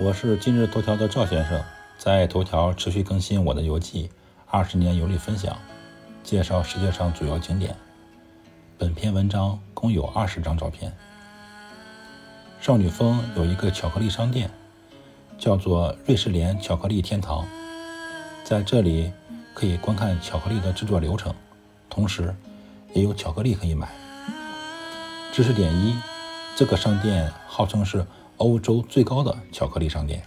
我是今日头条的赵先生，在头条持续更新我的游记，二十年游历分享，介绍世界上主要景点。本篇文章共有二十张照片。少女峰有一个巧克力商店，叫做瑞士莲巧克力天堂，在这里可以观看巧克力的制作流程，同时也有巧克力可以买。知识点一：这个商店号称是。欧洲最高的巧克力商店，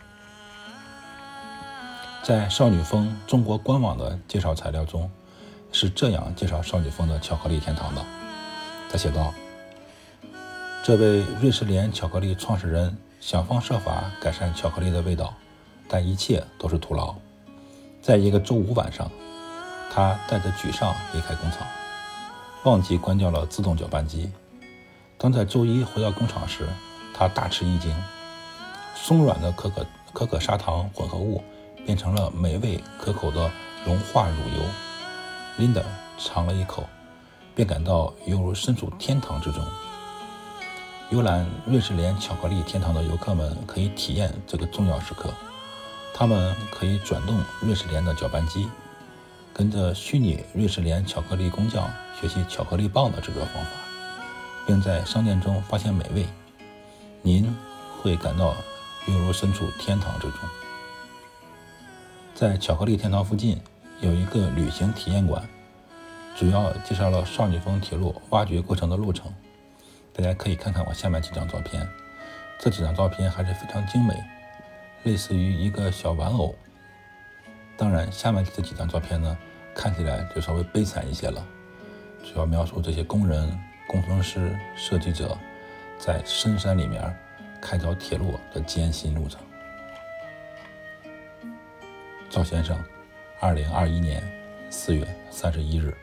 在少女峰中国官网的介绍材料中，是这样介绍少女峰的巧克力天堂的。他写道：“这位瑞士莲巧克力创始人想方设法改善巧克力的味道，但一切都是徒劳。在一个周五晚上，他带着沮丧离开工厂，忘记关掉了自动搅拌机。当在周一回到工厂时，他大吃一惊，松软的可可可可砂糖混合物变成了美味可口的融化乳油。琳达尝了一口，便感到犹如身处天堂之中。游览瑞士莲巧克力天堂的游客们可以体验这个重要时刻。他们可以转动瑞士莲的搅拌机，跟着虚拟瑞士莲巧克力工匠学习巧克力棒的制作方法，并在商店中发现美味。您会感到犹如身处天堂之中。在巧克力天堂附近有一个旅行体验馆，主要介绍了少女峰铁路挖掘过程的路程。大家可以看看我下面几张照片，这几张照片还是非常精美，类似于一个小玩偶。当然，下面这几张照片呢，看起来就稍微悲惨一些了，主要描述这些工人、工程师、设计者。在深山里面开凿铁路的艰辛路程。赵先生，二零二一年四月三十一日。